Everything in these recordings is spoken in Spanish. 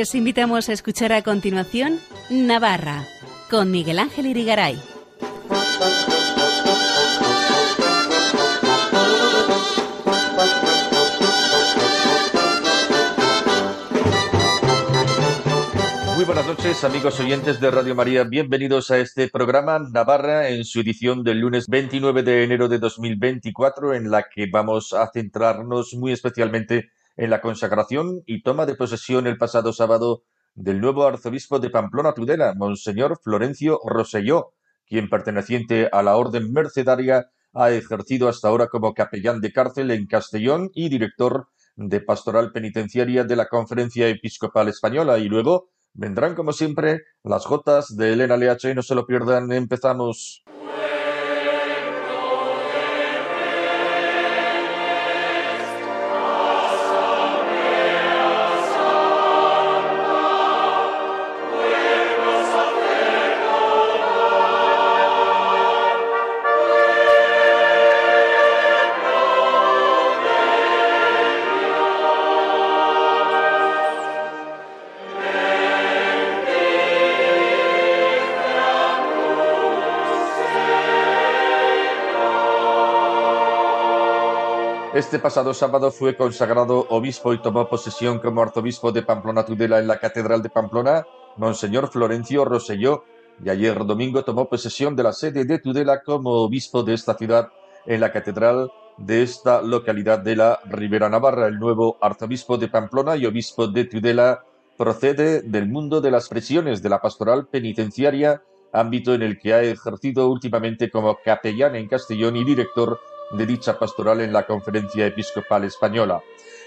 Les invitamos a escuchar a continuación Navarra con Miguel Ángel Irigaray. Muy buenas noches, amigos oyentes de Radio María. Bienvenidos a este programa Navarra en su edición del lunes 29 de enero de 2024, en la que vamos a centrarnos muy especialmente en la consagración y toma de posesión el pasado sábado del nuevo arzobispo de Pamplona Tudela, Monseñor Florencio Roselló, quien perteneciente a la Orden Mercedaria ha ejercido hasta ahora como capellán de cárcel en Castellón y director de pastoral penitenciaria de la Conferencia Episcopal Española y luego Vendrán como siempre las gotas de Elena y no se lo pierdan. Empezamos. Este pasado sábado fue consagrado obispo y tomó posesión como arzobispo de Pamplona Tudela en la Catedral de Pamplona, Monseñor Florencio Roselló, y ayer domingo tomó posesión de la sede de Tudela como obispo de esta ciudad en la Catedral de esta localidad de la Ribera Navarra. El nuevo arzobispo de Pamplona y obispo de Tudela procede del mundo de las presiones de la pastoral penitenciaria, ámbito en el que ha ejercido últimamente como capellán en Castellón y director de dicha pastoral en la Conferencia Episcopal Española.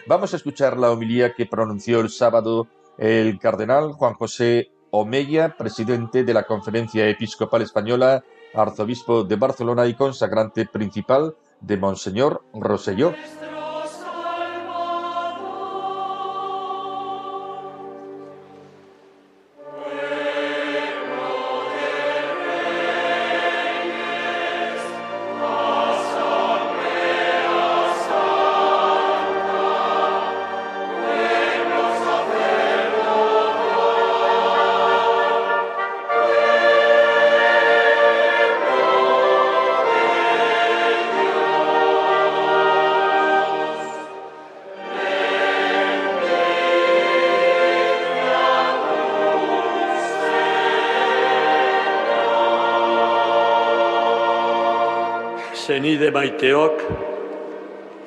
Vamos a escuchar la homilía que pronunció el sábado el cardenal Juan José Omeya, presidente de la Conferencia Episcopal Española, arzobispo de Barcelona y consagrante principal de Monseñor Roselló.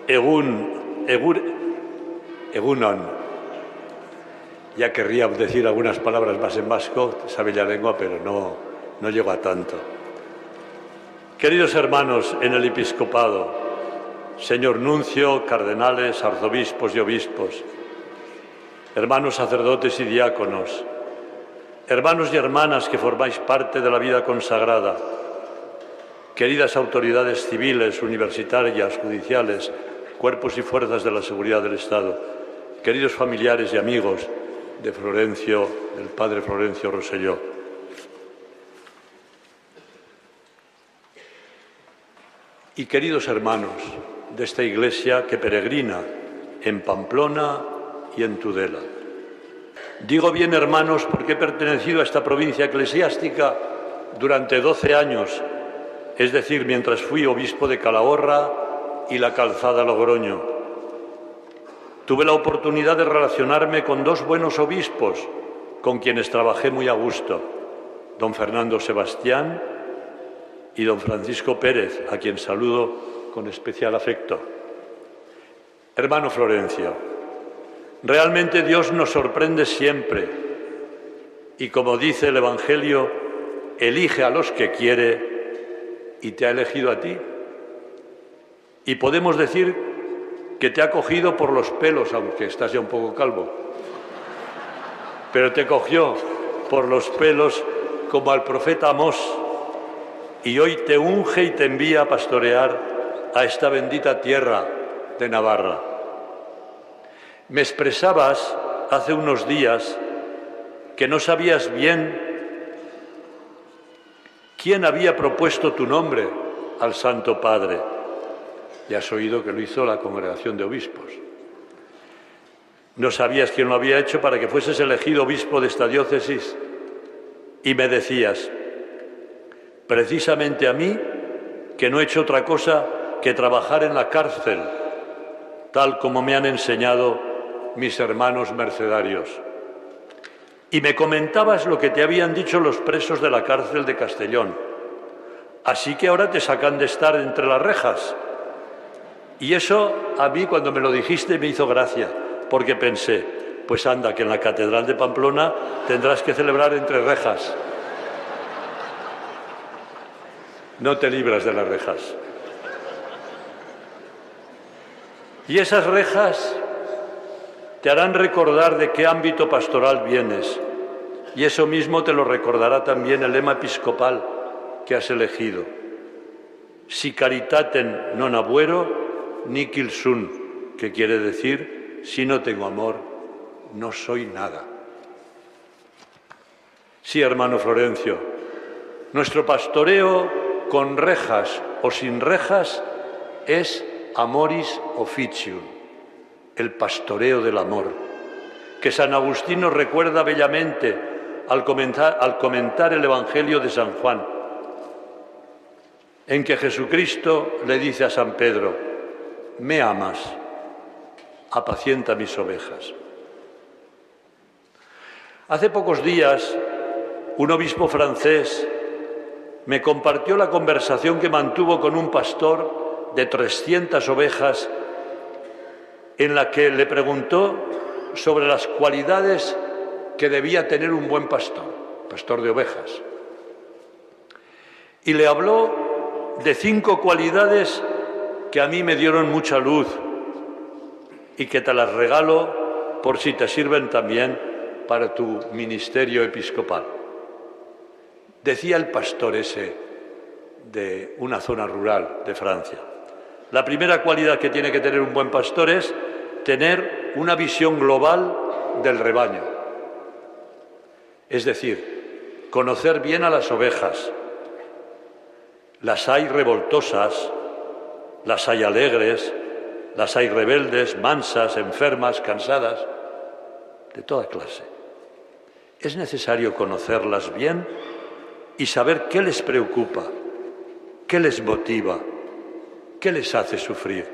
Egun, egunon. Ya querría decir algunas palabras más en vasco, sabe la lengua, pero no, no llego a tanto. Queridos hermanos en el episcopado, señor nuncio, cardenales, arzobispos y obispos, hermanos sacerdotes y diáconos, hermanos y hermanas que formáis parte de la vida consagrada, queridas autoridades civiles, universitarias, judiciales, cuerpos y fuerzas de la seguridad del Estado, queridos familiares y amigos de Florencio, del padre Florencio Roselló. Y queridos hermanos de esta iglesia que peregrina en Pamplona y en Tudela. Digo bien hermanos porque he pertenecido a esta provincia eclesiástica durante doce años es decir, mientras fui obispo de Calahorra y la Calzada Logroño. Tuve la oportunidad de relacionarme con dos buenos obispos con quienes trabajé muy a gusto, don Fernando Sebastián y don Francisco Pérez, a quien saludo con especial afecto. Hermano Florencio, realmente Dios nos sorprende siempre y como dice el Evangelio, elige a los que quiere y te ha elegido a ti. Y podemos decir que te ha cogido por los pelos, aunque estás ya un poco calvo. Pero te cogió por los pelos como al profeta Amós y hoy te unge y te envía a pastorear a esta bendita tierra de Navarra. Me expresabas hace unos días que no sabías bien ¿Quién había propuesto tu nombre al Santo Padre? Ya has oído que lo hizo la congregación de obispos. No sabías quién lo había hecho para que fueses elegido obispo de esta diócesis. Y me decías, precisamente a mí, que no he hecho otra cosa que trabajar en la cárcel, tal como me han enseñado mis hermanos mercedarios. Y me comentabas lo que te habían dicho los presos de la cárcel de Castellón. Así que ahora te sacan de estar entre las rejas. Y eso a mí cuando me lo dijiste me hizo gracia, porque pensé, pues anda, que en la Catedral de Pamplona tendrás que celebrar entre rejas. No te libras de las rejas. Y esas rejas te harán recordar de qué ámbito pastoral vienes. Y eso mismo te lo recordará también el lema episcopal que has elegido. Si caritaten non abuero, Nikil Sun, que quiere decir, si no tengo amor, no soy nada. Sí, hermano Florencio, nuestro pastoreo con rejas o sin rejas es amoris officium, el pastoreo del amor, que San Agustín nos recuerda bellamente al comentar, el Evangelio de San Juan, en que Jesucristo le dice a San Pedro, me amas, apacienta mis ovejas. Hace pocos días, un obispo francés me compartió la conversación que mantuvo con un pastor de 300 ovejas en la que le preguntó sobre las cualidades que debía tener un buen pastor, pastor de ovejas. Y le habló de cinco cualidades que a mí me dieron mucha luz y que te las regalo por si te sirven también para tu ministerio episcopal. Decía el pastor ese de una zona rural de Francia. La primera cualidad que tiene que tener un buen pastor es tener una visión global del rebaño. Es decir, conocer bien a las ovejas. Las hay revoltosas, las hay alegres, las hay rebeldes, mansas, enfermas, cansadas, de toda clase. Es necesario conocerlas bien y saber qué les preocupa, qué les motiva, qué les hace sufrir.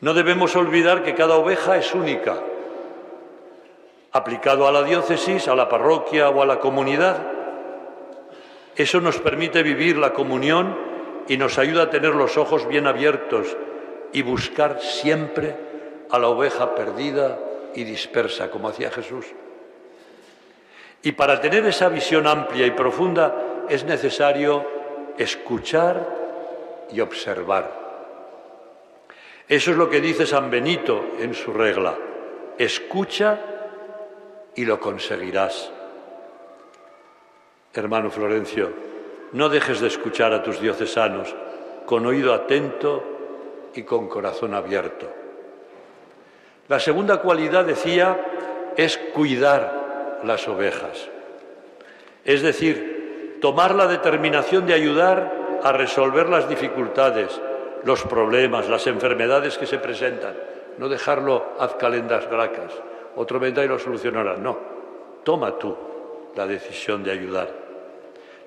No debemos olvidar que cada oveja es única. Aplicado a la diócesis, a la parroquia o a la comunidad, eso nos permite vivir la comunión y nos ayuda a tener los ojos bien abiertos y buscar siempre a la oveja perdida y dispersa, como hacía Jesús. Y para tener esa visión amplia y profunda es necesario escuchar y observar. Eso es lo que dice San Benito en su regla. Escucha y lo conseguirás. Hermano Florencio, no dejes de escuchar a tus diocesanos con oído atento y con corazón abierto. La segunda cualidad, decía, es cuidar las ovejas. Es decir, tomar la determinación de ayudar a resolver las dificultades, los problemas, las enfermedades que se presentan. No dejarlo haz calendas gracas, otro vendrá y lo solucionará. No, toma tú la decisión de ayudar.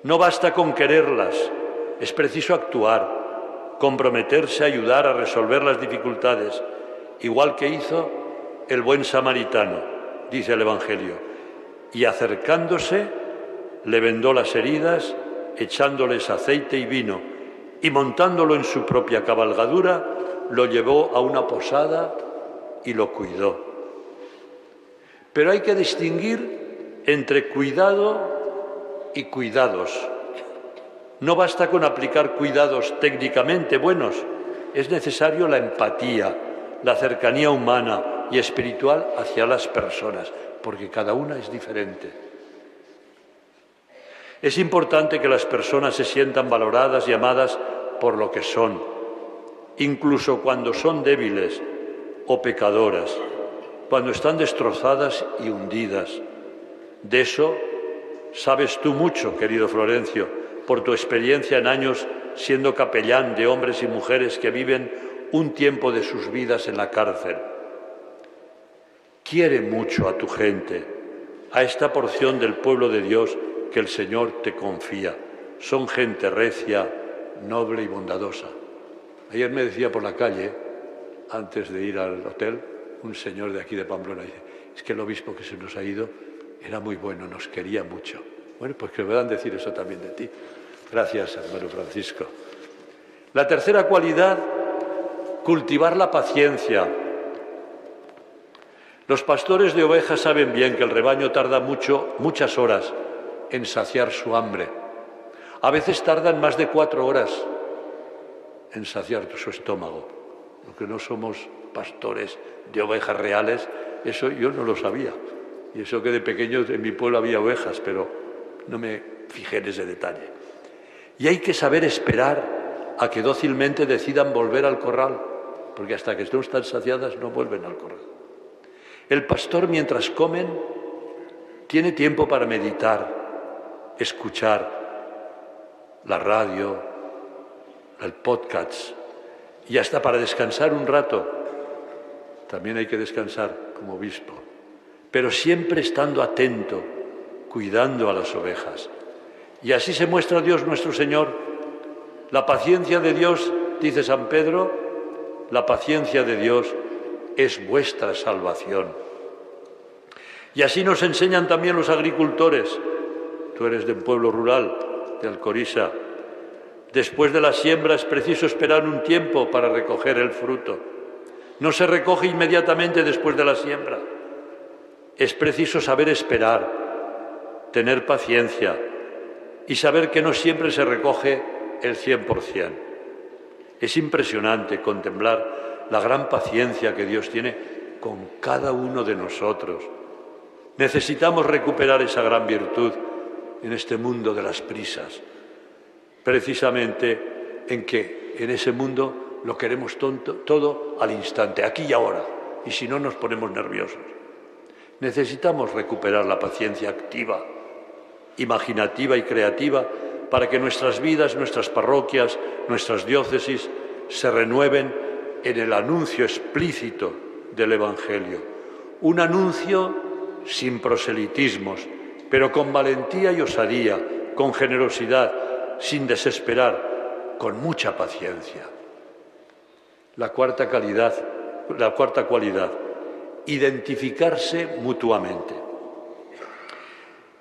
No basta con quererlas, es preciso actuar, comprometerse a ayudar a resolver las dificultades, igual que hizo el buen samaritano, dice el Evangelio. Y acercándose, le vendó las heridas, echándoles aceite y vino, y montándolo en su propia cabalgadura, lo llevó a una posada y lo cuidó. Pero hay que distinguir entre cuidado y cuidados. No basta con aplicar cuidados técnicamente buenos, es necesario la empatía, la cercanía humana y espiritual hacia las personas, porque cada una es diferente. Es importante que las personas se sientan valoradas y amadas por lo que son, incluso cuando son débiles o pecadoras, cuando están destrozadas y hundidas. De eso Sabes tú mucho, querido Florencio, por tu experiencia en años siendo capellán de hombres y mujeres que viven un tiempo de sus vidas en la cárcel. Quiere mucho a tu gente, a esta porción del pueblo de Dios que el Señor te confía. Son gente recia, noble y bondadosa. Ayer me decía por la calle, antes de ir al hotel, un señor de aquí de Pamplona, dice, es que el obispo que se nos ha ido era muy bueno, nos quería mucho. Bueno, pues que puedan decir eso también de ti. Gracias, hermano Francisco. La tercera cualidad, cultivar la paciencia. Los pastores de ovejas saben bien que el rebaño tarda mucho, muchas horas en saciar su hambre. A veces tardan más de cuatro horas en saciar su estómago. Lo que no somos pastores de ovejas reales, eso yo no lo sabía. Y eso que de pequeño en mi pueblo había ovejas, pero no me fijé en ese detalle. Y hay que saber esperar a que dócilmente decidan volver al corral, porque hasta que no están saciadas no vuelven al corral. El pastor mientras comen tiene tiempo para meditar, escuchar la radio, el podcast y hasta para descansar un rato. También hay que descansar como obispo, pero siempre estando atento, cuidando a las ovejas. Y así se muestra Dios nuestro Señor. La paciencia de Dios, dice San Pedro, la paciencia de Dios es vuestra salvación. Y así nos enseñan también los agricultores. Tú eres de un pueblo rural, de Alcorisa. Después de la siembra es preciso esperar un tiempo para recoger el fruto. No se recoge inmediatamente después de la siembra. Es preciso saber esperar, tener paciencia y saber que no siempre se recoge el 100%. Es impresionante contemplar la gran paciencia que Dios tiene con cada uno de nosotros. Necesitamos recuperar esa gran virtud en este mundo de las prisas, precisamente en que en ese mundo lo queremos todo al instante, aquí y ahora, y si no nos ponemos nerviosos. Necesitamos recuperar la paciencia activa, imaginativa y creativa para que nuestras vidas, nuestras parroquias, nuestras diócesis se renueven en el anuncio explícito del Evangelio. Un anuncio sin proselitismos, pero con valentía y osadía, con generosidad, sin desesperar, con mucha paciencia. La cuarta calidad, la cuarta cualidad, identificarse mutuamente.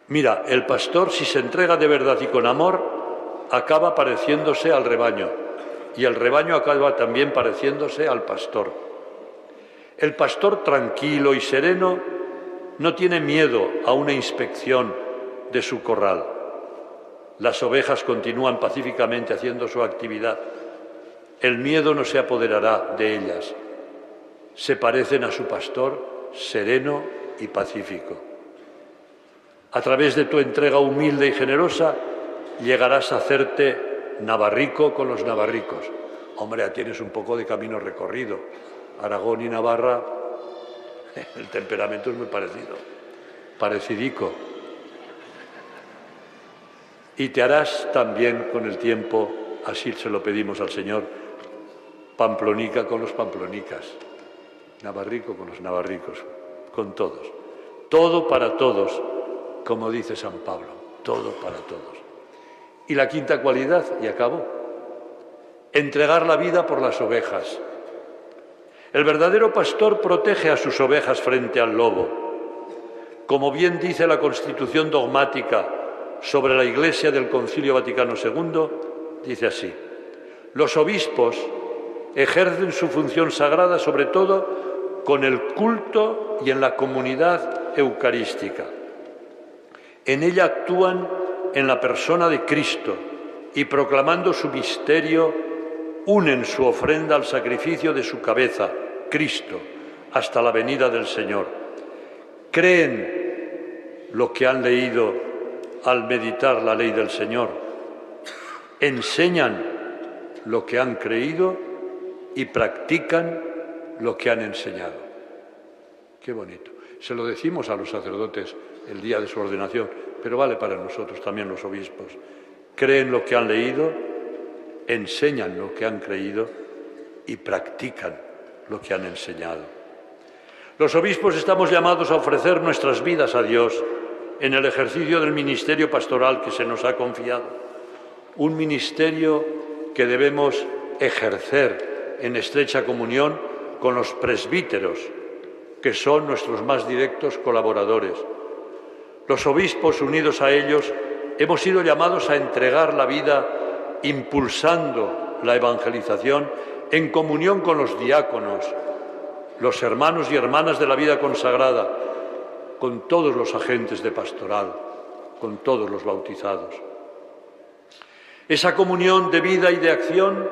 Mira, el pastor si se entrega de verdad y con amor, acaba pareciéndose al rebaño y el rebaño acaba también pareciéndose al pastor. El pastor tranquilo y sereno no tiene miedo a una inspección de su corral. Las ovejas continúan pacíficamente haciendo su actividad. El miedo no se apoderará de ellas. Se parecen a su pastor sereno y pacífico. A través de tu entrega humilde y generosa llegarás a hacerte navarrico con los navarricos. Hombre, tienes un poco de camino recorrido. Aragón y Navarra, el temperamento es muy parecido, parecidico. Y te harás también con el tiempo, así se lo pedimos al Señor, pamplonica con los pamplonicas, navarrico con los navarricos, con todos. Todo para todos, como dice San Pablo, todo para todos. Y la quinta cualidad, y acabo, entregar la vida por las ovejas. El verdadero pastor protege a sus ovejas frente al lobo. Como bien dice la Constitución dogmática sobre la Iglesia del Concilio Vaticano II, dice así, los obispos ejercen su función sagrada sobre todo con el culto y en la comunidad eucarística. En ella actúan en la persona de Cristo y proclamando su misterio unen su ofrenda al sacrificio de su cabeza, Cristo, hasta la venida del Señor. Creen lo que han leído al meditar la ley del Señor. Enseñan lo que han creído y practican lo que han enseñado. Qué bonito. Se lo decimos a los sacerdotes el día de su ordenación, pero vale para nosotros también los obispos. Creen lo que han leído, enseñan lo que han creído y practican lo que han enseñado. Los obispos estamos llamados a ofrecer nuestras vidas a Dios en el ejercicio del ministerio pastoral que se nos ha confiado. Un ministerio que debemos ejercer en estrecha comunión con los presbíteros, que son nuestros más directos colaboradores. Los obispos unidos a ellos hemos sido llamados a entregar la vida impulsando la evangelización en comunión con los diáconos, los hermanos y hermanas de la vida consagrada, con todos los agentes de pastoral, con todos los bautizados. Esa comunión de vida y de acción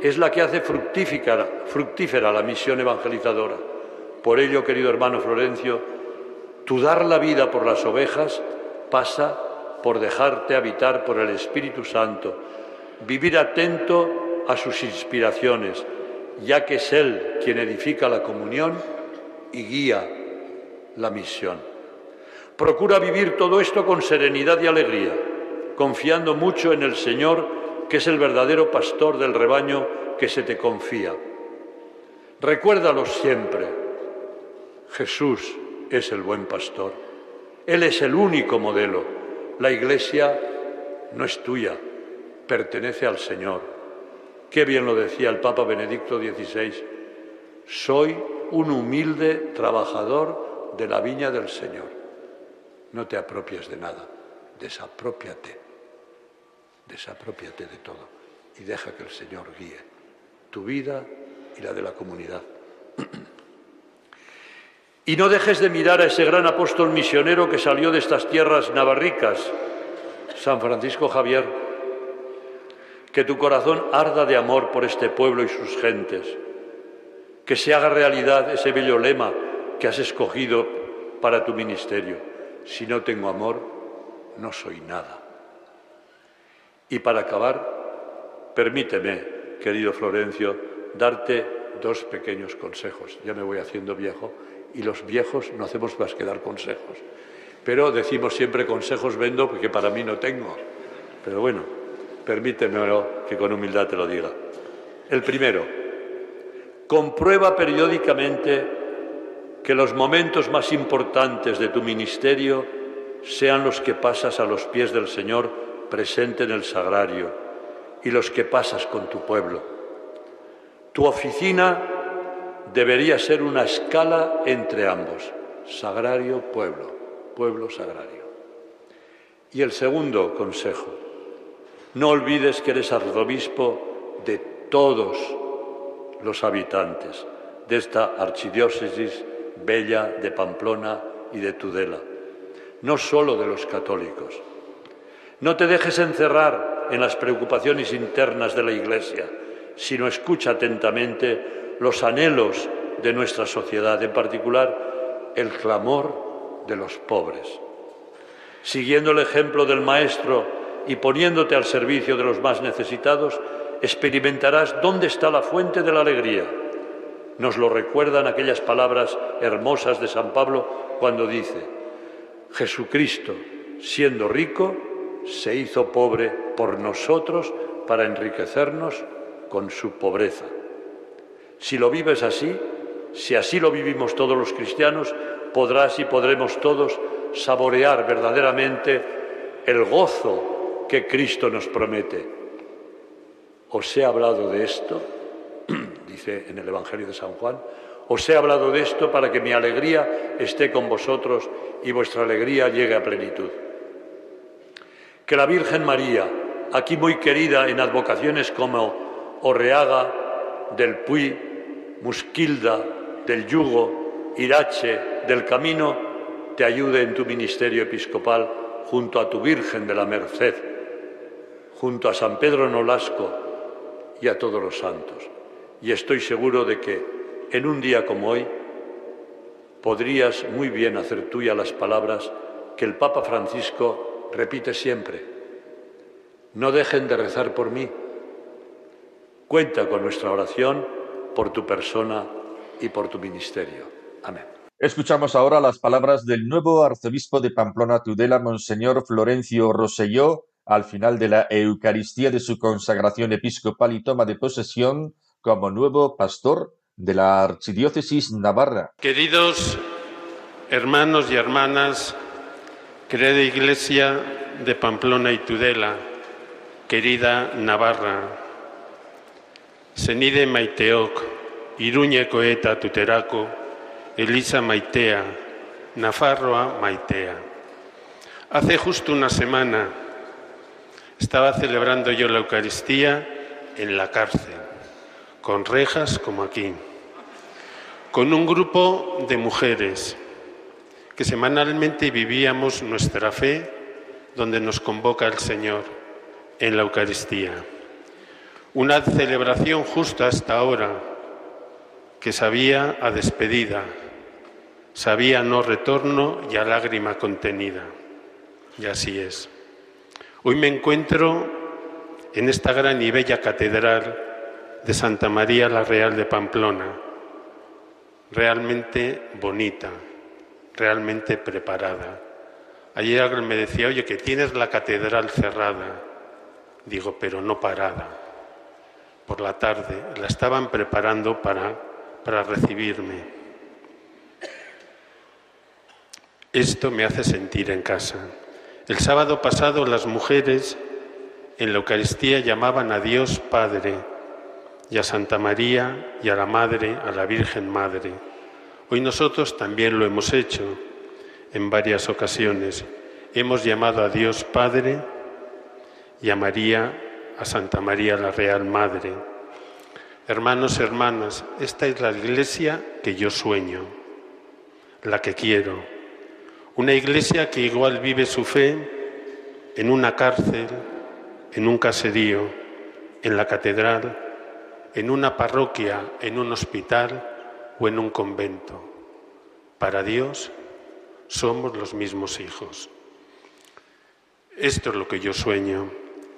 es la que hace fructífera, la misión evangelizadora. Por ello, querido hermano Florencio, tu dar la vida por las ovejas pasa por dejarte habitar por el Espíritu Santo, vivir atento a sus inspiraciones, ya que es Él quien edifica la comunión y guía la misión. Procura vivir todo esto con serenidad y alegría, confiando mucho en el Señor, que es el verdadero pastor del rebaño que se te confía. Recuérdalo siempre. Jesús es el buen pastor. Él es el único modelo. La iglesia no es tuya, pertenece al Señor. Qué bien lo decía el Papa Benedicto XVI. Soy un humilde trabajador de la viña del Señor. No te apropies de nada, desapropiate, desapropiate de todo y deja que el Señor guíe tu vida y la de la comunidad. Y no dejes de mirar a ese gran apóstol misionero que salió de estas tierras navarricas, San Francisco Javier que tu corazón arda de amor por este pueblo y sus gentes, que se haga realidad ese bello lema que has escogido para tu ministerio. Si no tengo amor, no soy nada. Y para acabar, permíteme, querido Florencio, darte dos pequeños consejos. Ya me voy haciendo viejo y los viejos no hacemos más que dar consejos. Pero decimos siempre consejos vendo porque para mí no tengo. Pero bueno, Permítemelo que con humildad te lo diga. El primero, comprueba periódicamente que los momentos más importantes de tu ministerio sean los que pasas a los pies del Señor presente en el sagrario y los que pasas con tu pueblo. Tu oficina debería ser una escala entre ambos, sagrario-pueblo, pueblo-sagrario. Y el segundo consejo, no olvides que eres arzobispo de todos los habitantes de esta archidiócesis bella de Pamplona y de Tudela, no solo de los católicos. No te dejes encerrar en las preocupaciones internas de la Iglesia, sino escucha atentamente los anhelos de nuestra sociedad, en particular el clamor de los pobres. Siguiendo el ejemplo del Maestro, y poniéndote al servicio de los más necesitados, experimentarás dónde está la fuente de la alegría. Nos lo recuerdan aquellas palabras hermosas de San Pablo cuando dice, Jesucristo, siendo rico, se hizo pobre por nosotros para enriquecernos con su pobreza. Si lo vives así, si así lo vivimos todos los cristianos, podrás y podremos todos saborear verdaderamente el gozo que Cristo nos promete. Os he hablado de esto, dice en el Evangelio de San Juan, os he hablado de esto para que mi alegría esté con vosotros y vuestra alegría llegue a plenitud. Que la Virgen María, aquí muy querida en advocaciones como Orreaga, del Puy, Musquilda, del Yugo, Irache, del Camino, te ayude en tu ministerio episcopal junto a tu Virgen de la Merced junto a San Pedro Nolasco y a todos los santos. Y estoy seguro de que en un día como hoy podrías muy bien hacer tuya las palabras que el Papa Francisco repite siempre. No dejen de rezar por mí. Cuenta con nuestra oración por tu persona y por tu ministerio. Amén. Escuchamos ahora las palabras del nuevo arzobispo de Pamplona Tudela, Monseñor Florencio Roselló, al final de la Eucaristía de su consagración episcopal y toma de posesión como nuevo pastor de la Archidiócesis Navarra. Queridos hermanos y hermanas, querida Iglesia de Pamplona y Tudela, querida Navarra, Senide Maiteok, Iruñeko eta Tuteraco, Elisa Maitea, Nafarroa Maitea. Hace justo una semana estaba celebrando yo la Eucaristía en la cárcel, con rejas como aquí, con un grupo de mujeres que semanalmente vivíamos nuestra fe donde nos convoca el Señor, en la Eucaristía. Una celebración justa hasta ahora que sabía a despedida, sabía no retorno y a lágrima contenida. Y así es. Hoy me encuentro en esta gran y bella catedral de Santa María la Real de Pamplona, realmente bonita, realmente preparada. Ayer alguien me decía, oye, que tienes la catedral cerrada. Digo, pero no parada. Por la tarde la estaban preparando para, para recibirme. Esto me hace sentir en casa. El sábado pasado las mujeres en la Eucaristía llamaban a Dios Padre y a Santa María y a la Madre, a la Virgen Madre. Hoy nosotros también lo hemos hecho en varias ocasiones. Hemos llamado a Dios Padre y a María, a Santa María la Real Madre. Hermanos, hermanas, esta es la iglesia que yo sueño, la que quiero. Una iglesia que igual vive su fe en una cárcel, en un caserío, en la catedral, en una parroquia, en un hospital o en un convento. Para Dios somos los mismos hijos. Esto es lo que yo sueño.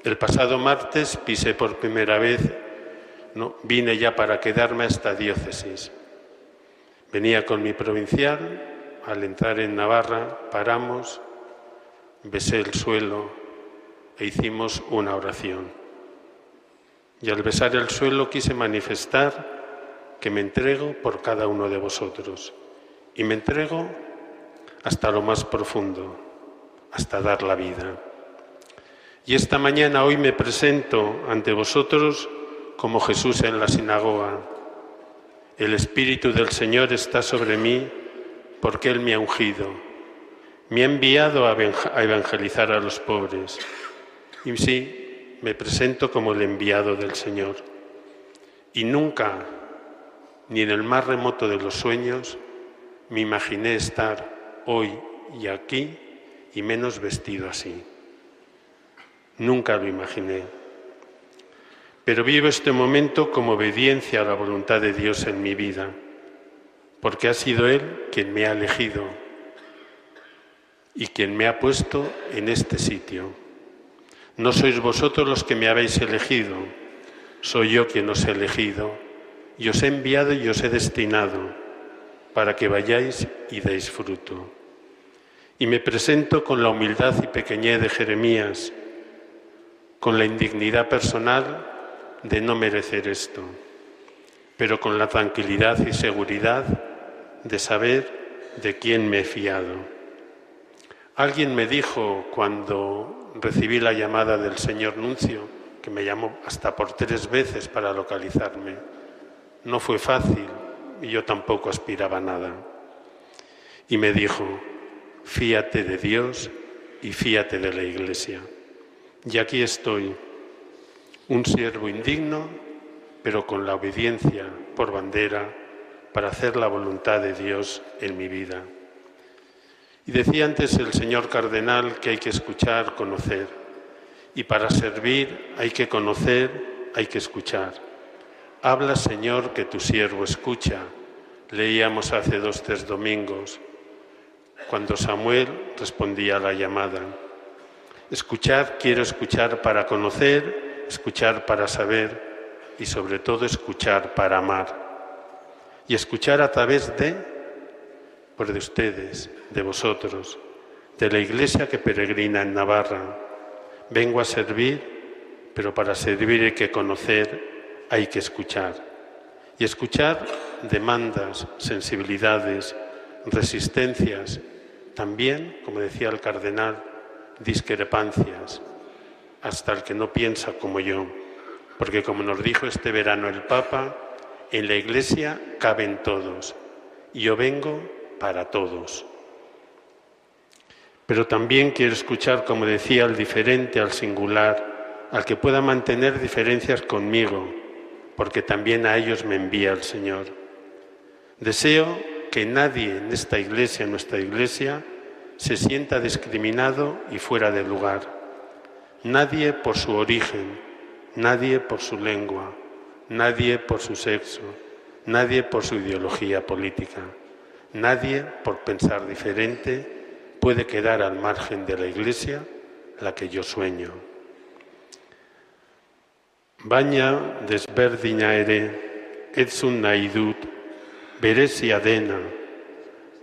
El pasado martes pisé por primera vez, no, vine ya para quedarme a esta diócesis. Venía con mi provincial, al entrar en Navarra paramos, besé el suelo e hicimos una oración. Y al besar el suelo quise manifestar que me entrego por cada uno de vosotros. Y me entrego hasta lo más profundo, hasta dar la vida. Y esta mañana hoy me presento ante vosotros como Jesús en la sinagoga. El Espíritu del Señor está sobre mí porque Él me ha ungido. Me ha enviado a evangelizar a los pobres. Y sí, me presento como el enviado del Señor. Y nunca ni en el más remoto de los sueños me imaginé estar hoy y aquí y menos vestido así. Nunca lo imaginé. Pero vivo este momento como obediencia a la voluntad de Dios en mi vida, porque ha sido Él quien me ha elegido y quien me ha puesto en este sitio. No sois vosotros los que me habéis elegido, soy yo quien os he elegido y os he enviado y os he destinado para que vayáis y deis fruto. Y me presento con la humildad y pequeñez de Jeremías, con la indignidad personal de no merecer esto, pero con la tranquilidad y seguridad de saber de quién me he fiado. Alguien me dijo cuando recibí la llamada del señor Nuncio, que me llamó hasta por tres veces para localizarme, no fue fácil y yo tampoco aspiraba a nada. Y me dijo, fíate de Dios y fíate de la Iglesia. Y aquí estoy, un siervo indigno, pero con la obediencia por bandera para hacer la voluntad de Dios en mi vida. Y decía antes el señor cardenal que hay que escuchar, conocer. Y para servir hay que conocer, hay que escuchar. Habla, Señor, que tu siervo escucha. Leíamos hace dos, tres domingos, cuando Samuel respondía a la llamada. Escuchar, quiero escuchar para conocer, escuchar para saber y sobre todo escuchar para amar. Y escuchar a través de, por de ustedes, de vosotros, de la iglesia que peregrina en Navarra. Vengo a servir, pero para servir hay que conocer hay que escuchar. y escuchar demandas, sensibilidades, resistencias, también, como decía el cardenal, discrepancias, hasta el que no piensa como yo, porque como nos dijo este verano el Papa, en la Iglesia caben todos y yo vengo para todos. Pero también quiero escuchar, como decía, al diferente, al singular, al que pueda mantener diferencias conmigo, porque también a ellos me envía el Señor. Deseo que nadie en esta iglesia, en nuestra iglesia, se sienta discriminado y fuera de lugar. Nadie por su origen, nadie por su lengua, nadie por su sexo, nadie por su ideología política, nadie por pensar diferente puede quedar al margen de la iglesia la que yo sueño. Baina desberdina ere, etzun nahi dut, berezia dena,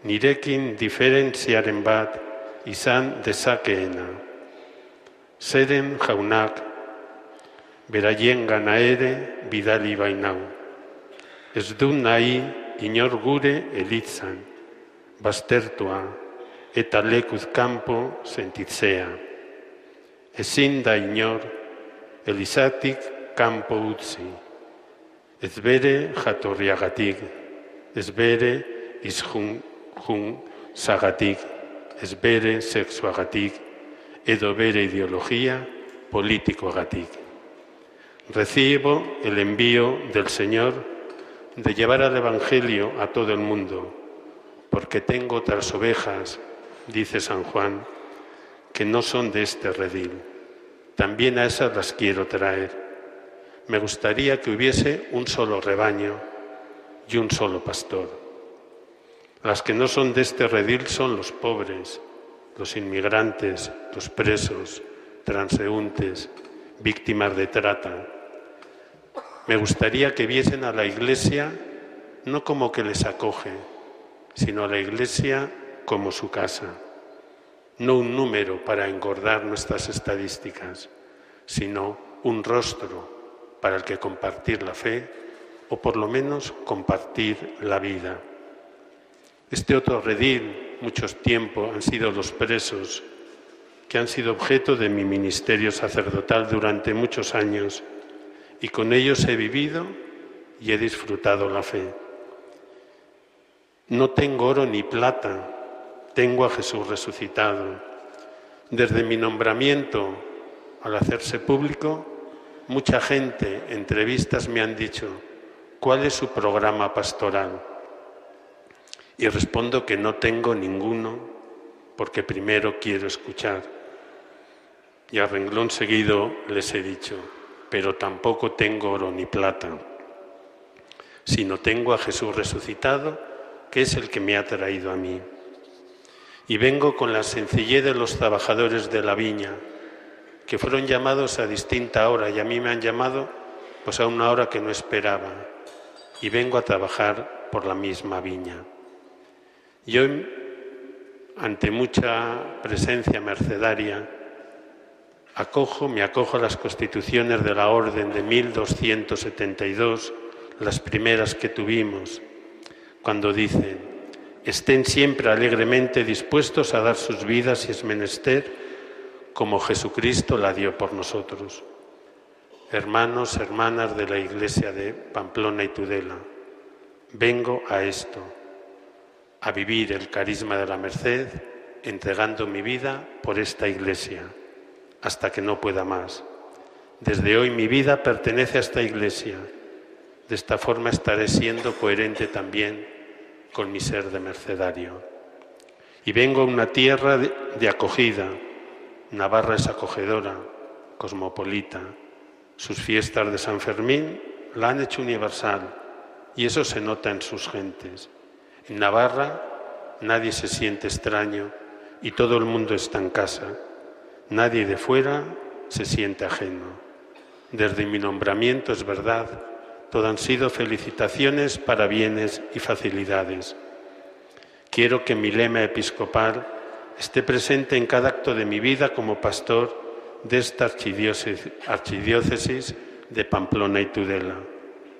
nirekin diferentziaren bat izan dezakeena. Zeren jaunak, beraien gana ere bidali bainau. Ez du nahi inor gure elitzan, baztertua eta lekuz kanpo sentitzea. Ezin da inor elizatik kanpo utzi, ez bere jatorriagatik, ez bere izjun jun zagatik, ez bere sexuagatik, edo bere ideologia politikoagatik. Recibo el envío del Señor de llevar el Evangelio a todo el mundo, porque tengo otras ovejas, dice San Juan, que no son de este redil. También a esas las quiero traer. Me gustaría que hubiese un solo rebaño y un solo pastor. Las que no son de este redil son los pobres, los inmigrantes, los presos, transeúntes, víctimas de trata. Me gustaría que viesen a la Iglesia no como que les acoge, sino a la Iglesia como su casa. No un número para engordar nuestras estadísticas, sino un rostro para el que compartir la fe o por lo menos compartir la vida. Este otro redil, muchos tiempos, han sido los presos, que han sido objeto de mi ministerio sacerdotal durante muchos años, y con ellos he vivido y he disfrutado la fe. No tengo oro ni plata, tengo a Jesús resucitado. Desde mi nombramiento al hacerse público, mucha gente, entrevistas me han dicho, ¿cuál es su programa pastoral? Y respondo que no tengo ninguno porque primero quiero escuchar. Y a renglón seguido les he dicho, pero tampoco tengo oro ni plata, sino tengo a Jesús resucitado, que es el que me ha traído a mí. Y vengo con la sencillez de los trabajadores de la viña, que fueron llamados a distinta hora y a mí me han llamado pues a una hora que no esperaba. Y vengo a trabajar por la misma viña. Yo, ante mucha presencia mercedaria, acojo, me acojo a las constituciones de la Orden de 1272, las primeras que tuvimos, cuando dicen, estén siempre alegremente dispuestos a dar sus vidas si es menester, como Jesucristo la dio por nosotros. Hermanos, hermanas de la Iglesia de Pamplona y Tudela, vengo a esto a vivir el carisma de la merced, entregando mi vida por esta iglesia, hasta que no pueda más. Desde hoy mi vida pertenece a esta iglesia. De esta forma estaré siendo coherente también con mi ser de mercedario. Y vengo a una tierra de, acogida. Navarra es acogedora, cosmopolita. Sus fiestas de San Fermín la han hecho universal y eso se nota en sus gentes. En Navarra nadie se siente extraño y todo el mundo está en casa. Nadie de fuera se siente ajeno. Desde mi nombramiento es verdad, todo han sido felicitaciones, para bienes y facilidades. Quiero que mi lema episcopal esté presente en cada acto de mi vida como pastor de esta archidiócesis de Pamplona y Tudela.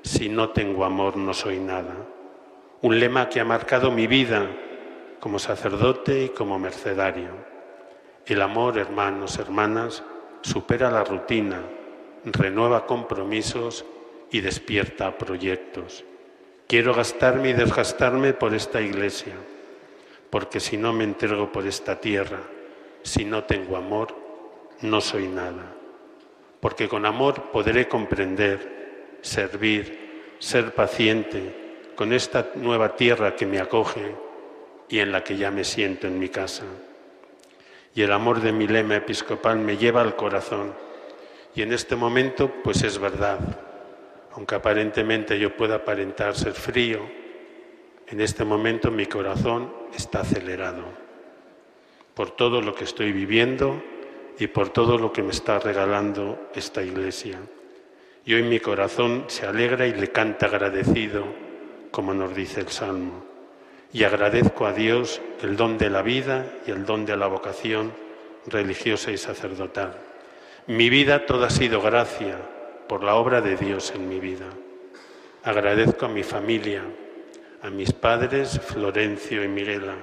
si no tengo amor no soy nada. Un lema que ha marcado mi vida como sacerdote y como mercedario. El amor, hermanos, hermanas, supera la rutina, renueva compromisos y despierta proyectos. Quiero gastarme y desgastarme por esta iglesia, porque si no me entrego por esta tierra, si no tengo amor, no soy nada. Porque con amor podré comprender, servir, ser paciente con esta nueva tierra que me acoge y en la que ya me siento en mi casa. Y el amor de mi lema episcopal me lleva al corazón. Y en este momento, pues es verdad, aunque aparentemente yo pueda aparentar ser frío, en este momento mi corazón está acelerado por todo lo que estoy viviendo y por todo lo que me está regalando esta iglesia. Y hoy mi corazón se alegra y le canta agradecido, como nos dice el Salmo. Y agradezco a Dios el don de la vida y el don de la vocación religiosa y sacerdotal. Mi vida toda ha sido gracia por la obra de Dios en mi vida. Agradezco a mi familia, a mis padres Florencio y Miguela,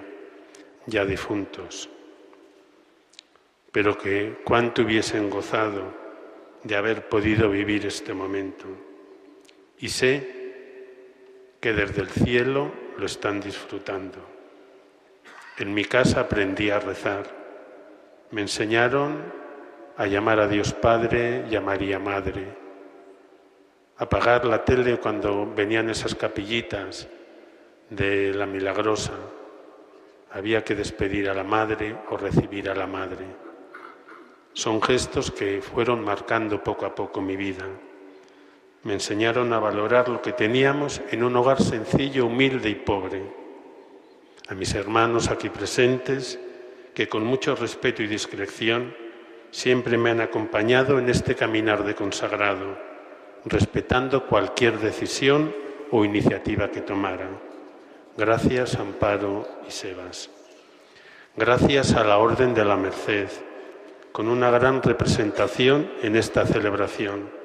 ya difuntos, pero que cuánto hubiesen gozado de haber podido vivir este momento. Y sé que desde el cielo lo están disfrutando. En mi casa aprendí a rezar. Me enseñaron a llamar a Dios Padre y a María Madre. Apagar la tele cuando venían esas capillitas de la milagrosa. Había que despedir a la madre o recibir a la madre. Son gestos que fueron marcando poco a poco mi vida. Me enseñaron a valorar lo que teníamos en un hogar sencillo, humilde y pobre. A mis hermanos aquí presentes, que con mucho respeto y discreción siempre me han acompañado en este caminar de consagrado, respetando cualquier decisión o iniciativa que tomara. Gracias, Amparo y Sebas. Gracias a la Orden de la Merced, con una gran representación en esta celebración,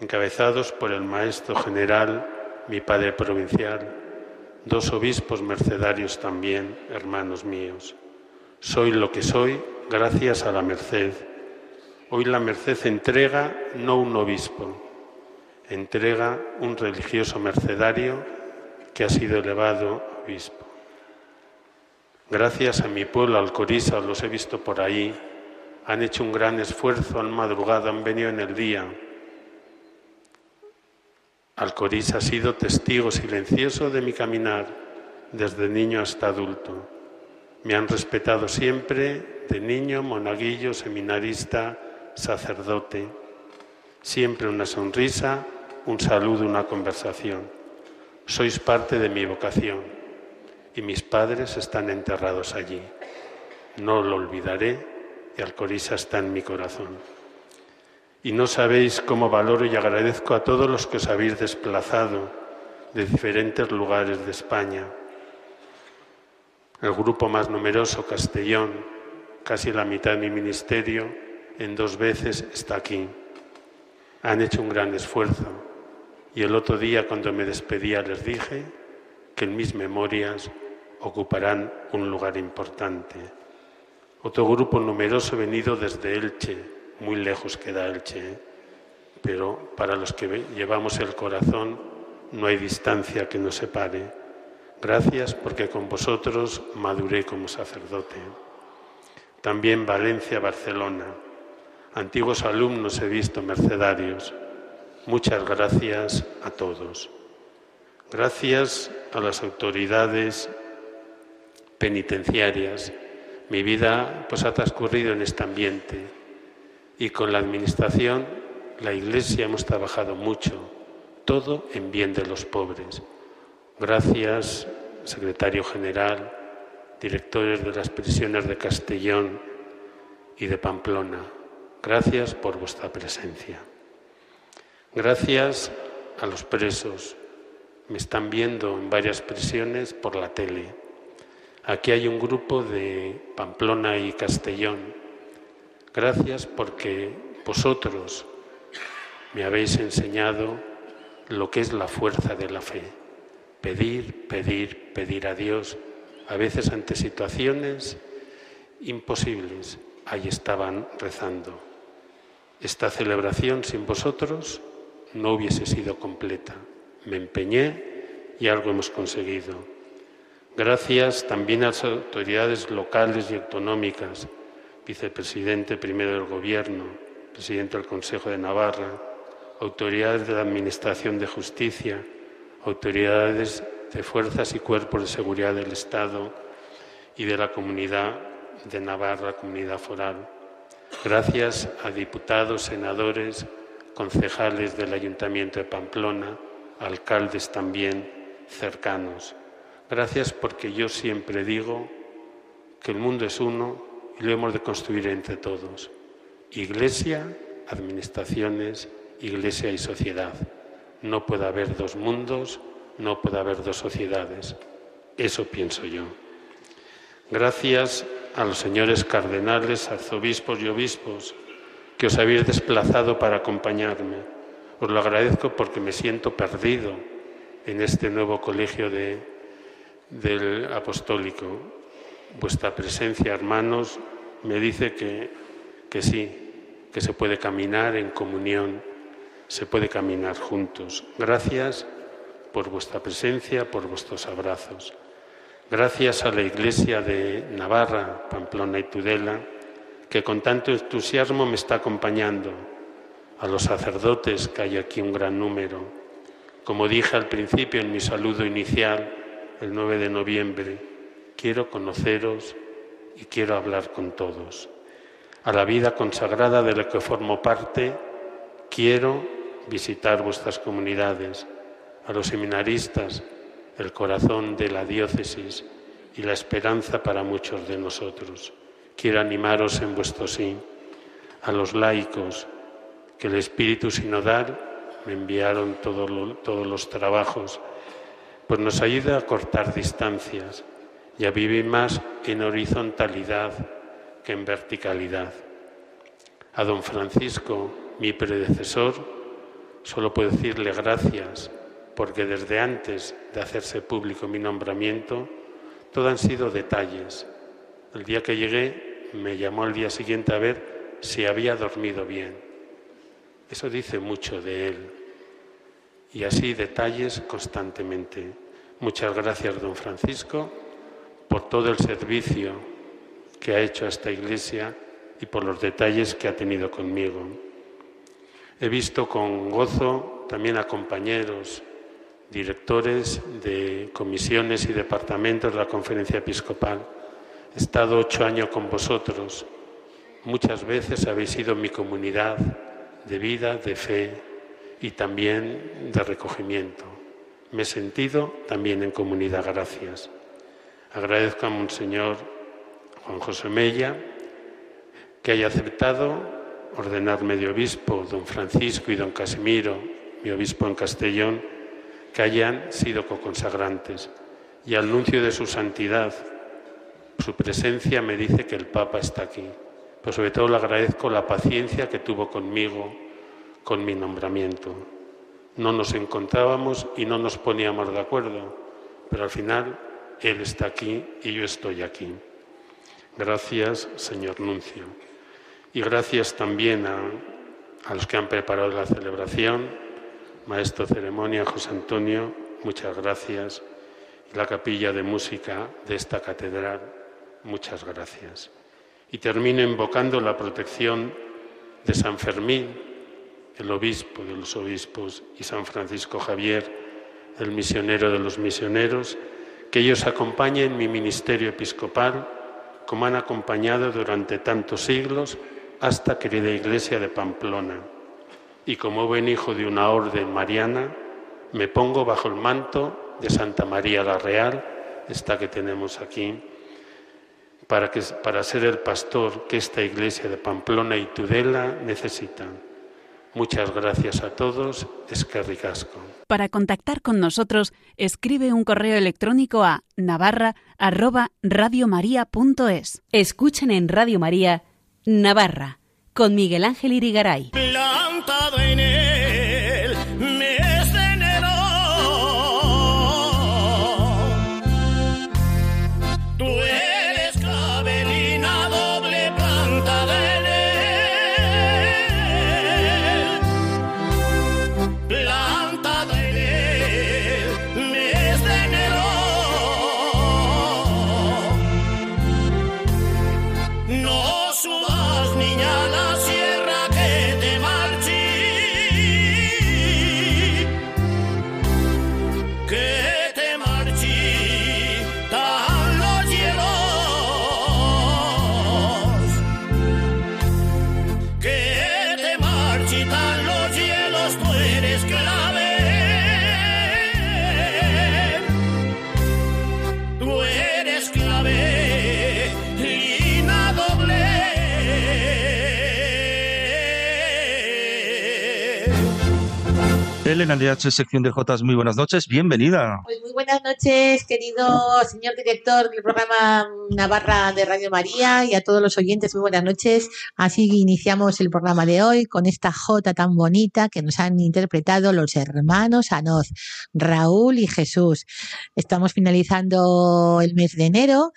encabezados por el Maestro General, mi Padre Provincial, dos obispos mercedarios también, hermanos míos. Soy lo que soy gracias a la Merced. Hoy la Merced entrega no un obispo, entrega un religioso mercedario que ha sido elevado obispo. Gracias a mi pueblo, Alcoriza, los he visto por ahí, han hecho un gran esfuerzo, han madrugado, han venido en el día. Alcoriza ha sido testigo silencioso de mi caminar, desde niño hasta adulto. Me han respetado siempre, de niño, monaguillo, seminarista, sacerdote. Siempre una sonrisa, un saludo, una conversación. Sois parte de mi vocación y mis padres están enterrados allí. No lo olvidaré y Alcoriza está en mi corazón. Y no sabéis cómo valoro y agradezco a todos los que os habéis desplazado de diferentes lugares de España. El grupo más numeroso, Castellón, casi la mitad de mi ministerio, en dos veces está aquí. Han hecho un gran esfuerzo. Y el otro día, cuando me despedía, les dije que en mis memorias ocuparán un lugar importante. Otro grupo numeroso venido desde Elche, muy lejos queda Elche, pero para los que llevamos el corazón no hay distancia que nos separe. Gracias porque con vosotros maduré como sacerdote. También Valencia, Barcelona. Antiguos alumnos he visto mercedarios. Muchas gracias a todos. Gracias a las autoridades penitenciarias mi vida pues ha transcurrido en este ambiente y con la administración, la Iglesia hemos trabajado mucho, todo en bien de los pobres. Gracias, secretario general, directores de las prisiones de Castellón y de Pamplona. Gracias por vuestra presencia. Gracias a los presos. Me están viendo en varias prisiones por la tele. Aquí hay un grupo de Pamplona y Castellón. Gracias porque vosotros me habéis enseñado lo que es la fuerza de la fe. Pedir, pedir, pedir a Dios, a veces ante situaciones imposibles. Ahí estaban rezando. Esta celebración sin vosotros no hubiese sido completa. Me empeñé y algo hemos conseguido. Gracias también a las autoridades locales y autonómicas, vicepresidente primero del Gobierno, presidente del Consejo de Navarra, autoridades de la Administración de Justicia, autoridades de fuerzas y cuerpos de seguridad del Estado y de la comunidad de Navarra, comunidad foral. Gracias a diputados, senadores, concejales del Ayuntamiento de Pamplona, alcaldes también cercanos. Gracias porque yo siempre digo que el mundo es uno y lo hemos de construir entre todos. Iglesia, administraciones, iglesia y sociedad. No puede haber dos mundos, no puede haber dos sociedades. Eso pienso yo. Gracias a los señores cardenales, arzobispos y obispos que os habéis desplazado para acompañarme. Os lo agradezco porque me siento perdido en este nuevo colegio del apostólico. Vuestra presencia, hermanos, me dice que, que sí, que se puede caminar en comunión, se puede caminar juntos. Gracias por vuestra presencia, por vuestros abrazos. Gracias a la Iglesia de Navarra, Pamplona y Tudela, que con tanto entusiasmo me está acompañando, a los sacerdotes, que hay aquí un gran número. Como dije al principio en mi saludo inicial, el 9 de noviembre, quiero conoceros y quiero hablar con todos. A la vida consagrada de la que formo parte, quiero visitar vuestras comunidades, a los seminaristas, el corazón de la diócesis y la esperanza para muchos de nosotros. Quiero animaros en vuestro sí, a los laicos, que el Espíritu Sinodal me enviaron todos los trabajos, pues nos ayuda a cortar distancias y a vivir más en horizontalidad que en verticalidad. A don Francisco, mi predecesor, solo puedo decirle gracias, porque desde antes de hacerse público mi nombramiento, todo han sido detalles. El día que llegué, me llamó al día siguiente a ver si había dormido bien. Eso dice mucho de él. Y así detalles constantemente. Muchas gracias, don Francisco por todo el servicio que ha hecho a esta iglesia y por los detalles que ha tenido conmigo. He visto con gozo también a compañeros, directores de comisiones y departamentos de la conferencia episcopal. He estado ocho años con vosotros. Muchas veces habéis sido mi comunidad de vida, de fe y también de recogimiento. Me he sentido también en comunidad. Gracias. Agradezco a Monseñor Juan José Mella que haya aceptado ordenarme de obispo, don Francisco y don Casimiro, mi obispo en Castellón, que hayan sido co-consagrantes. Y al nuncio de su santidad, su presencia me dice que el Papa está aquí. Pero sobre todo le agradezco la paciencia que tuvo conmigo con mi nombramiento. No nos encontrábamos y no nos poníamos de acuerdo, pero al final él está aquí y yo estoy aquí. Gracias, señor Nuncio. Y gracias también a, los que han preparado la celebración, maestro ceremonia José Antonio, muchas gracias. Y la capilla de música de esta catedral, muchas gracias. Y termino invocando la protección de San Fermín, el obispo de los obispos, y San Francisco Javier, el misionero de los misioneros, que ellos acompañen mi ministerio episcopal como han acompañado durante tantos siglos hasta querida Iglesia de Pamplona. Y como buen hijo de una orden mariana, me pongo bajo el manto de Santa María la Real, esta que tenemos aquí, para, que, para ser el pastor que esta iglesia de Pamplona y Tudela necesitan. Muchas gracias a todos. Es que ricasco. Para contactar con nosotros, escribe un correo electrónico a navarra@radiomaria.es. Escuchen en Radio María Navarra con Miguel Ángel Irigaray. Plantado en Elena DH, sección de Jotas, muy buenas noches, bienvenida. Pues muy buenas noches, querido señor director del programa Navarra de Radio María y a todos los oyentes, muy buenas noches. Así iniciamos el programa de hoy con esta jota tan bonita que nos han interpretado los hermanos Anoz, Raúl y Jesús. Estamos finalizando el mes de enero.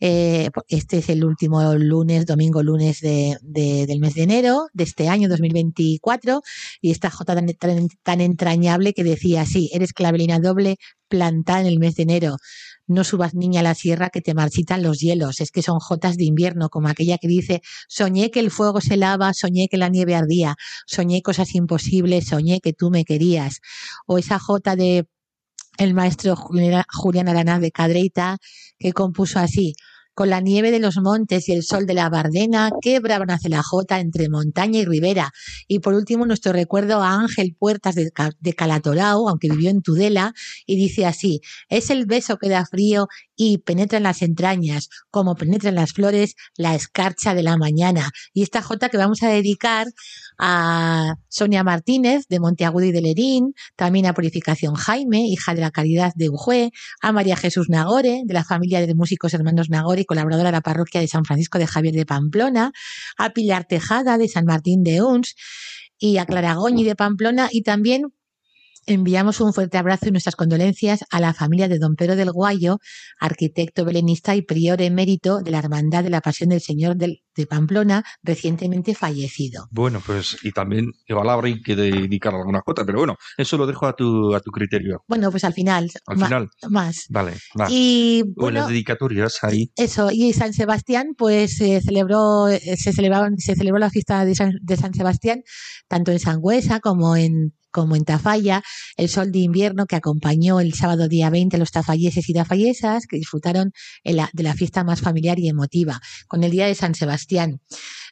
Eh, este es el último lunes, domingo lunes de, de- del mes de enero de este año 2024 y esta jota tan, tan- tan entrañable que decía así, eres clavelina doble plantada en el mes de enero. No subas niña a la sierra que te marchitan los hielos. Es que son jotas de invierno, como aquella que dice, soñé que el fuego se lava, soñé que la nieve ardía, soñé cosas imposibles, soñé que tú me querías. O esa jota de el maestro Julián Aranaz de Cadreita, que compuso así. Con la nieve de los montes y el sol de la Bardena, qué brava nace la jota entre montaña y ribera. Y por último, nuestro recuerdo a Ángel Puertas de, de Calatorao, aunque vivió en Tudela, y dice así, es el beso que da frío y penetra en las entrañas, como penetra en las flores la escarcha de la mañana. Y esta jota que vamos a dedicar a Sonia Martínez de Monteagudo y de Lerín, también a Purificación Jaime, hija de la Caridad de Ujue, a María Jesús Nagore, de la familia de músicos hermanos Nagore y colaboradora de la parroquia de San Francisco de Javier de Pamplona, a Pilar Tejada de San Martín de Uns y a Clara Goñi de Pamplona y también enviamos un fuerte abrazo y nuestras condolencias a la familia de don Pedro del Guayo, arquitecto belenista y prior emérito de la Hermandad de la Pasión del Señor de Pamplona, recientemente fallecido. Bueno, pues y también igual habrá que dedicar alguna jota, pero bueno, eso lo dejo a tu, a tu criterio. Bueno, pues al final, Al ma- final. más. Vale, va. Y o en bueno, las dedicatorias ahí. Eso, y San Sebastián, pues se celebró, eh, se celebraban, se celebró la fiesta de San, de San Sebastián, tanto en Sangüesa como en, como en Tafalla, el sol de invierno que acompañó el sábado día 20 a los tafalleses y tafallesas que disfrutaron de la fiesta más familiar y emotiva, con el día de San Sebastián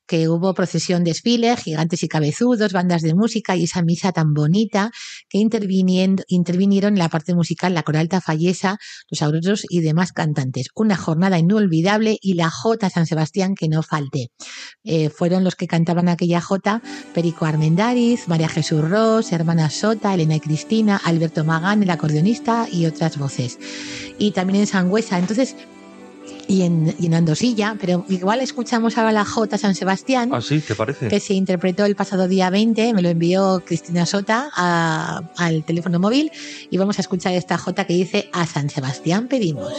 que hubo procesión, desfile, gigantes y cabezudos, bandas de música y esa misa tan bonita que interviniendo, intervinieron en la parte musical la coral tafallesa, los auroros y demás cantantes. Una jornada inolvidable y la Jota San Sebastián que no falte. Eh, fueron los que cantaban aquella Jota, Perico Armendariz, María Jesús Ross, hermana Sota, Elena y Cristina, Alberto Magán, el acordeonista y otras voces. Y también en Sangüesa. Entonces, y en, y en Andosilla, pero igual escuchamos ahora la Jota San Sebastián Ah, sí, ¿te parece? que se interpretó el pasado día 20, me lo envió Cristina Sota a- al teléfono móvil y vamos a escuchar esta Jota que dice a San Sebastián pedimos.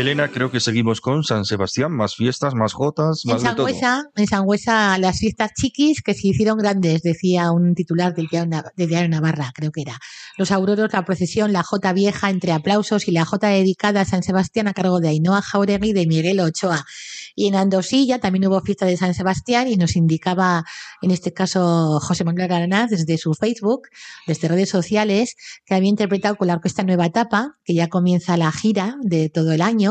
Elena, creo que seguimos con San Sebastián, más fiestas, más jotas, En más de todo. Sangüesa, en Sangüesa, las fiestas chiquis que se hicieron grandes, decía un titular del diario, Nav- del diario Navarra, creo que era. Los auroros, la procesión, la Jota vieja entre aplausos y la Jota dedicada a San Sebastián a cargo de Ainhoa Jauregui y de Miguel Ochoa. Y en Andosilla también hubo fiesta de San Sebastián y nos indicaba, en este caso, José Manuel Aranaz desde su Facebook, desde redes sociales, que había interpretado con la orquesta Nueva Etapa, que ya comienza la gira de todo el año,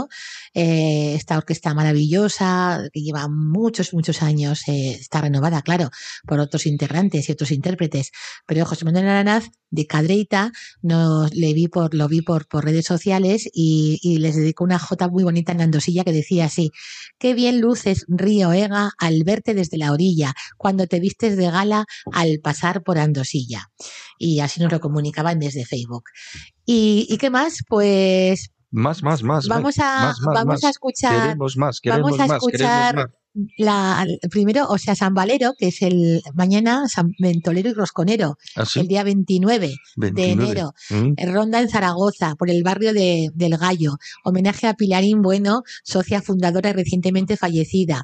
Eh, esta orquesta maravillosa, que lleva muchos, muchos años, eh, está renovada, claro, por otros integrantes y otros intérpretes. Pero José Manuel Aranaz de Cadreita le vi por, lo vi por, por redes sociales y, les dedicó una jota muy bonita en Andosilla que decía así, qué bien luces Río Ega al verte desde la orilla, cuando te vistes de gala al pasar por Andosilla. Y así nos lo comunicaban desde Facebook. ¿Y, y qué más? Pues Más, más, más. vamos a, más, más, vamos más. a escuchar Queremos más, queremos vamos a más, escuchar queremos más. La, primero, o sea, San Valero, que es el mañana San Ventolero y Rosconero, ¿Ah, sí? el día 29 de 29. enero. Mm. en Ronda en Zaragoza, por el barrio de, del Gallo. Homenaje a Pilarín Bueno, socia fundadora y recientemente fallecida.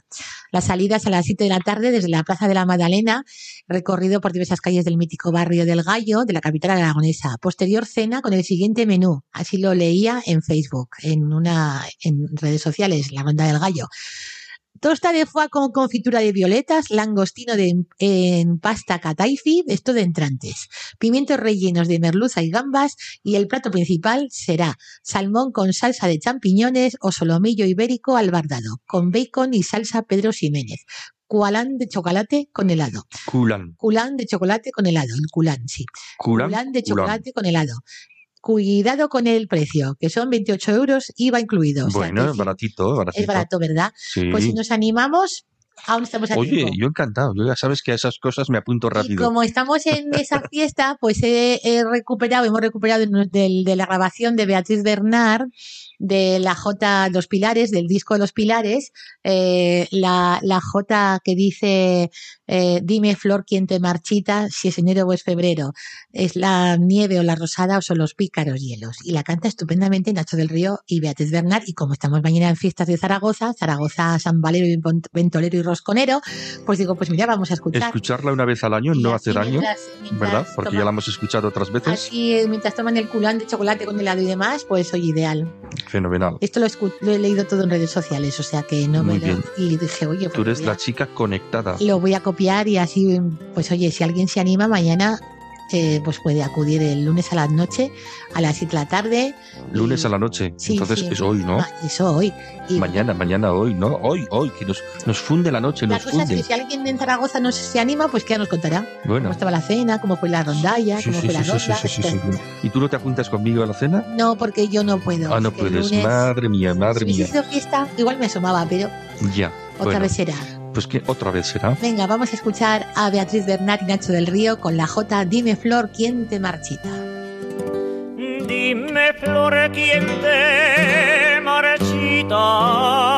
Las salidas a las 7 de la tarde desde la Plaza de la Magdalena, recorrido por diversas calles del mítico barrio del Gallo, de la capital aragonesa. Posterior cena con el siguiente menú. Así lo leía en Facebook, en una, en redes sociales, la Ronda del Gallo. Tosta de foie con confitura de violetas, langostino de, en pasta cataifi, esto de entrantes, pimientos rellenos de merluza y gambas y el plato principal será salmón con salsa de champiñones o solomillo ibérico albardado, con bacon y salsa Pedro Ximénez, cualán de chocolate con helado, Culan. culán de chocolate con helado, el culán, sí, culán de chocolate con helado. Cuidado con el precio, que son 28 euros, IVA incluido. o sea Bueno, es baratito, baratito. es barato, ¿verdad? Sí. Pues si nos animamos, aún estamos a Oye, tiempo. yo encantado. Yo ya sabes que a esas cosas me apunto Y rápido. como estamos en esa fiesta, pues he, he recuperado, hemos recuperado de, de- de la grabación de Beatriz Bernard, de la J Los Pilares, del disco Los Pilares, eh, la, la J que dice, eh, dime Flor quién te marchita, si es enero o es febrero, es la nieve o la rosada o son los pícaros hielos. Y la canta estupendamente Nacho del Río y Beatriz Bernard. Y como estamos mañana en fiestas de Zaragoza, Zaragoza, San Valero y Ventolero y Rosconero, pues digo, pues mira, vamos a escuchar. Escucharla una vez al año Y no hace daño, mientras- mientras ¿verdad? Porque ya toman- la hemos escuchado otras veces. Así, mientras toman el culán de chocolate con helado y demás, pues oye, ideal. Fenomenal. Esto lo, lo he leído todo en redes sociales, o sea que no Muy me lo... bien. Y dije, oye, pues Tú eres la chica conectada. lo voy a copiar y así, pues oye, si alguien se anima mañana, eh, pues puede acudir el lunes a la noche, a las 7 de la tarde. Lunes y- a la noche. Sí, Entonces sí. es hoy, ¿no? Eso hoy. Y Mañana, mañana, hoy, ¿no? Hoy, hoy, que nos, nos funde la noche, la nos cosa es funde. que si alguien en Zaragoza no se anima, pues que ya nos contará Bueno. cómo estaba la cena, cómo fue la rondalla, Sí, cómo fue la ronda. ¿Y tú no te apuntas conmigo a la cena? No, porque yo no puedo. Ah, no es puedes. lunes- Madre mía, madre Si mía. fiesta, igual me asomaba, pero Ya. otra bueno, vez será. Pues que otra vez será. Venga, vamos a escuchar a Beatriz Bernat y Nacho del Río con la J Dime Flor, ¿quién te marchita? Dime, Flor, quién te marchita.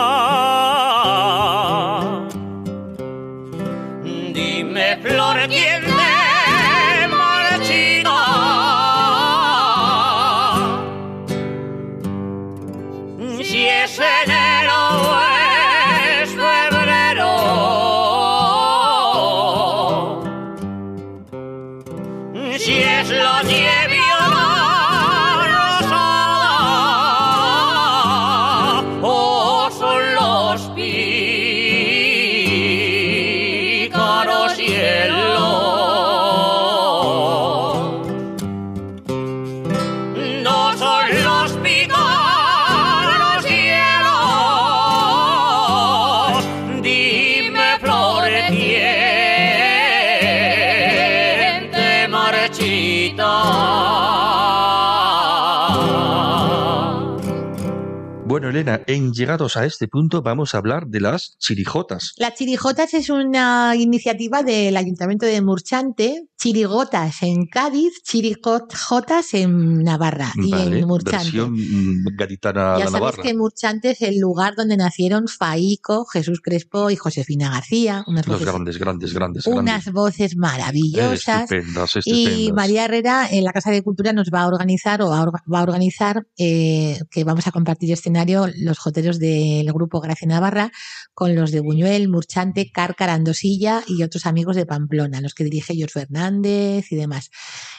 Elena, en llegados a este punto vamos a hablar de las chirijotas. Las chirigotas es una iniciativa del Ayuntamiento de Murchante, chirigotas en Cádiz, chirigotas en Navarra y Vale, en Murchante. versión mm, gaditana Ya Navarra. que Murchante es el lugar donde nacieron Faico, Jesús Crespo y Josefina García, unas Los voces, grandes, grandes, grandes, unas grandes. voces maravillosas. Estupendas, Y estupendas. María Herrera en la Casa de Cultura nos va a organizar o va a orga- va a organizar eh, que vamos a compartir escenario los joteros del grupo Gracia Navarra con los de Buñuel, Murchante, Cárcara, Andosilla y otros amigos de Pamplona, los que dirige Jos Fernández y demás.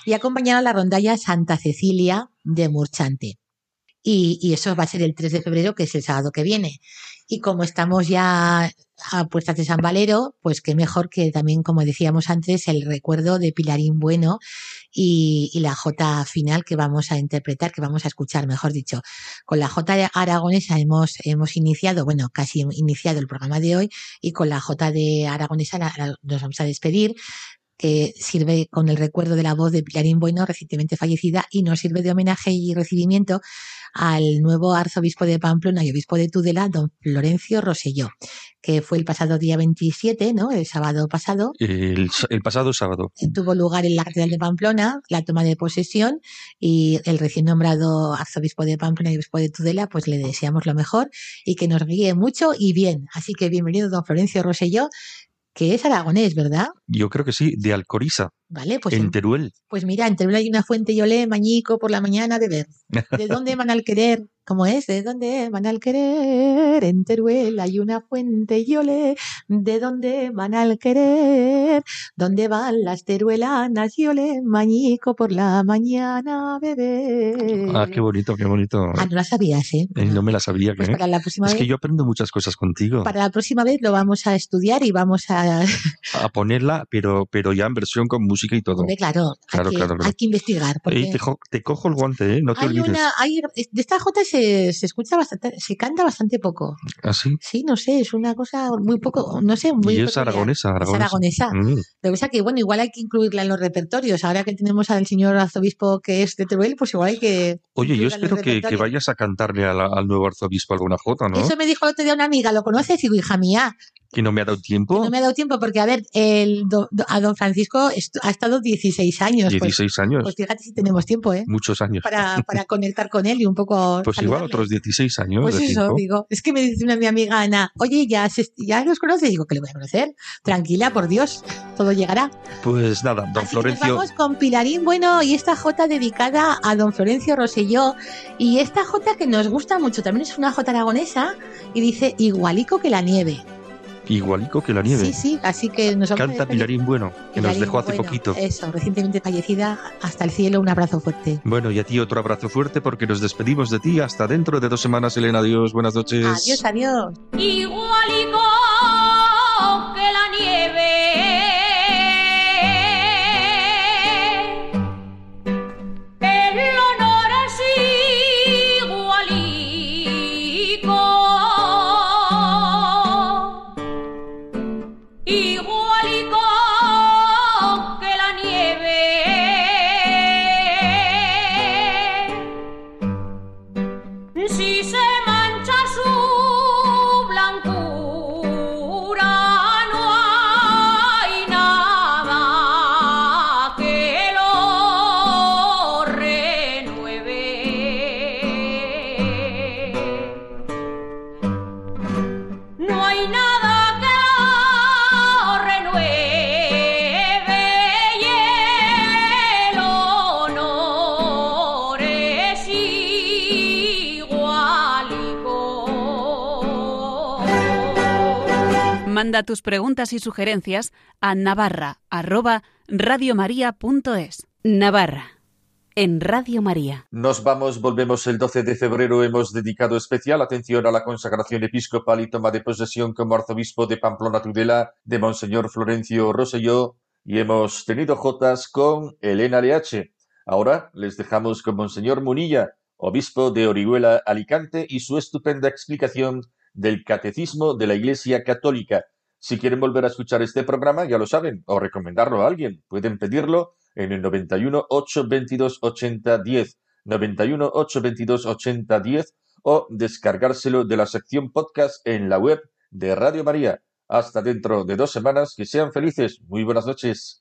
Y acompañaron la rondalla Santa Cecilia de Murchante. Y, y eso va a ser el 3 de febrero, que es el sábado que viene. Y como estamos ya a puertas de San Valero, pues qué mejor que también, como decíamos antes, el recuerdo de Pilarín Bueno y, la J final que vamos a interpretar, que vamos a escuchar, mejor dicho. Con la J aragonesa hemos, hemos iniciado, bueno, casi iniciado el programa de hoy y con la J de aragonesa nos vamos a despedir que sirve con el recuerdo de la voz de Pilarín Bueno, recientemente fallecida, y nos sirve de homenaje y recibimiento al nuevo arzobispo de Pamplona y obispo de Tudela, don Florencio Roselló, que fue el pasado día 27, ¿no? El sábado pasado, El, el pasado sábado. tuvo lugar en la Catedral de Pamplona la toma de posesión y el recién nombrado arzobispo de Pamplona y obispo de Tudela, pues le deseamos lo mejor y que nos guíe mucho y bien. Así que bienvenido, don Florencio Roselló, que es aragonés, ¿verdad? Yo creo que sí, de Alcoriza, Vale, pues, en Teruel. pues mira, en Teruel hay una fuente Yolé, Mañico, por la mañana de ver. ¿De dónde van al querer? ¿Cómo es? ¿De dónde van al querer? En Teruel hay una fuente Yolé. ¿De dónde van al querer? ¿Dónde van las teruelanas Yolé? Mañico por la mañana beber. Ah, qué bonito, qué bonito. Ah, no la sabías, ¿eh? Eh, no me la sabía. Pues ¿eh? para la próxima Es vez. que yo aprendo muchas cosas contigo. Para la próxima vez lo vamos a estudiar y vamos a. A ponerla, pero, pero ya en versión con música y todo. Hombre, claro, hay, Claro, que, claro, claro. hay que investigar. Porque... Ey, te, te cojo el guante, ¿eh? No te Hay olvides. una, hay, de esta Jota se, se escucha bastante, se canta bastante poco. ¿Así? Sí, no sé, es una cosa muy poco, no sé, muy Y es peculiar. aragonesa, Es aragonesa. aragonesa. Mm. Lo que pasa que, bueno, igual hay que incluirla en los repertorios. Ahora que tenemos al señor arzobispo que es de Teruel, pues igual hay que. Oye, yo espero que, que vayas a cantarle a la- al nuevo arzobispo alguna jota, ¿no? Eso me dijo el otro día una amiga, ¿lo conoces? Y digo, hija mía, Que no me ha dado tiempo. no me ha dado tiempo porque, a ver, el do- do- a don Francisco estu- ha estado 16 años. Pues- 16 años. Pues, fíjate si tenemos tiempo, ¿eh? Muchos años. Para, para conectar con él y un poco. Pues igual saludarle. otros 16 años. Pues de eso, tiempo. digo. Es que me dice una mi amiga Ana, oye, ¿ya, se- ¿ya los conoces? Digo, que le voy a conocer. Tranquila, por Dios, todo llegará. Pues nada, don Así que nos Florencio. vamos con Pilarín Bueno y esta Jota dedicada a don Florencio Roselló. Y esta Jota que nos gusta mucho, también es una Jota aragonesa y dice igualico que la nieve. Igualico que la nieve. Sí, sí, así que nos Canta. Pilarín Bueno, que nos dejó hace Bueno, poquito. Eso, recientemente fallecida. Hasta el cielo, un abrazo fuerte. Bueno, y a ti otro abrazo fuerte porque nos despedimos de ti hasta dentro de dos semanas, Elena. Adiós, buenas noches. Adiós, adiós. igualico que la nieve. Manda tus preguntas y sugerencias a navarra arroba radiomaria.es. Navarra, en Radio María. Nos vamos, volvemos el 12 de febrero. Hemos dedicado especial atención a la consagración episcopal y toma de posesión como arzobispo de Pamplona Tudela de Monseñor Florencio Roselló y hemos tenido jotas con Elena LH. Ahora les dejamos con Monseñor Munilla, obispo de Orihuela Alicante y su estupenda explicación del Catecismo de la Iglesia Católica. Si quieren volver a escuchar este programa, ya lo saben, o recomendarlo a alguien, pueden pedirlo en el 91 822 80 10, 91 822 80 10 o descargárselo de la sección podcast en la web de Radio María. Hasta dentro de dos semanas, que sean felices. Muy buenas noches.